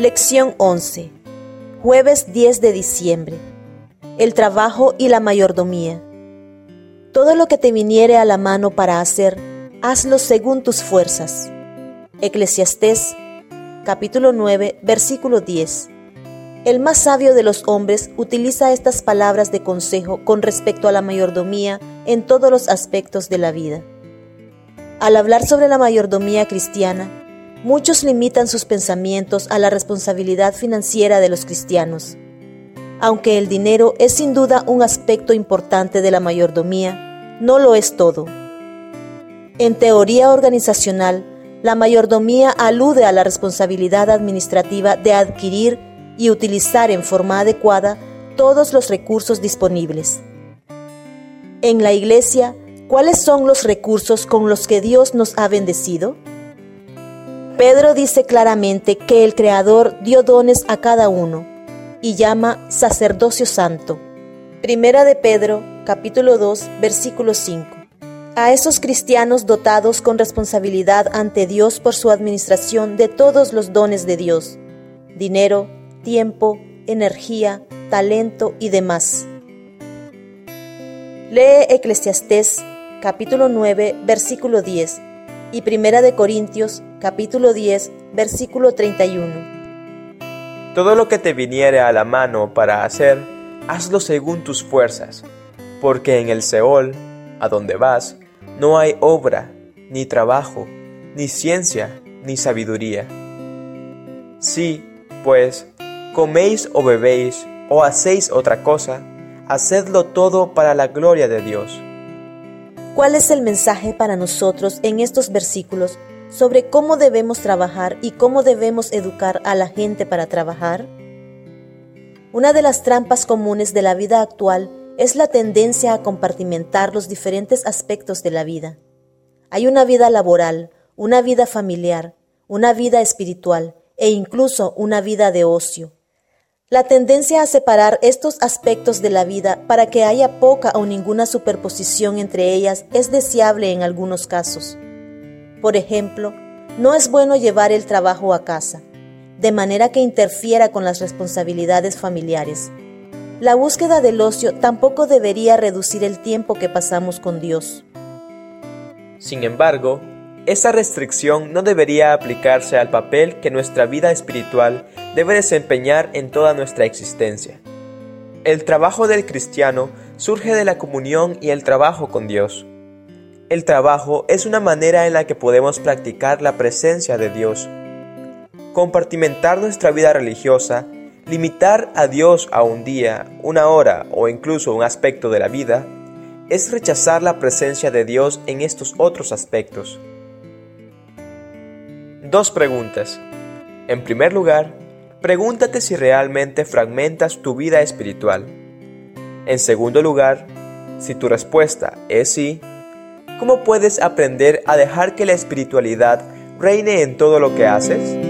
Lección 11. Jueves 10 de diciembre. El trabajo y la mayordomía. Todo lo que te viniere a la mano para hacer, hazlo según tus fuerzas. Eclesiastés capítulo 9, versículo 10. El más sabio de los hombres utiliza estas palabras de consejo con respecto a la mayordomía en todos los aspectos de la vida. Al hablar sobre la mayordomía cristiana, muchos limitan sus pensamientos a la responsabilidad financiera de los cristianos. Aunque el dinero es sin duda un aspecto importante de la mayordomía, no lo es todo. En teoría organizacional, la mayordomía alude a la responsabilidad administrativa de adquirir y utilizar en forma adecuada todos los recursos disponibles. En la Iglesia, ¿cuáles son los recursos con los que Dios nos ha bendecido? Pedro dice claramente que el Creador dio dones a cada uno y llama sacerdocio santo. Primera de Pedro, capítulo 2, versículo 5. A esos cristianos dotados con responsabilidad ante Dios por su administración de todos los dones de Dios, dinero, tiempo, energía, talento y demás. Lee Eclesiastés capítulo 9 versículo 10 y Primera de Corintios capítulo 10 versículo 31. Todo lo que te viniere a la mano para hacer, hazlo según tus fuerzas, porque en el Seol, a donde vas, no hay obra, ni trabajo, ni ciencia, ni sabiduría. Si, pues, coméis o bebéis o hacéis otra cosa, hacedlo todo para la gloria de Dios. ¿Cuál es el mensaje para nosotros en estos versículos sobre cómo debemos trabajar y cómo debemos educar a la gente para trabajar? Una de las trampas comunes de la vida actual es la tendencia a compartimentar los diferentes aspectos de la vida. Hay una vida laboral, una vida familiar, una vida espiritual e incluso una vida de ocio. La tendencia a separar estos aspectos de la vida para que haya poca o ninguna superposición entre ellas es deseable en algunos casos. Por ejemplo, no es bueno llevar el trabajo a casa, de manera que interfiera con las responsabilidades familiares. La búsqueda del ocio tampoco debería reducir el tiempo que pasamos con Dios. Sin embargo, esa restricción no debería aplicarse al papel que nuestra vida espiritual debe desempeñar en toda nuestra existencia. El trabajo del cristiano surge de la comunión y el trabajo con Dios. El trabajo es una manera en la que podemos practicar la presencia de Dios. Compartimentar nuestra vida religiosa, limitar a Dios a un día, una hora o incluso un aspecto de la vida, es rechazar la presencia de Dios en estos otros aspectos. Dos preguntas. En primer lugar, pregúntate si realmente fragmentas tu vida espiritual. En segundo lugar, si tu respuesta es sí, ¿cómo puedes aprender a dejar que la espiritualidad reine en todo lo que haces?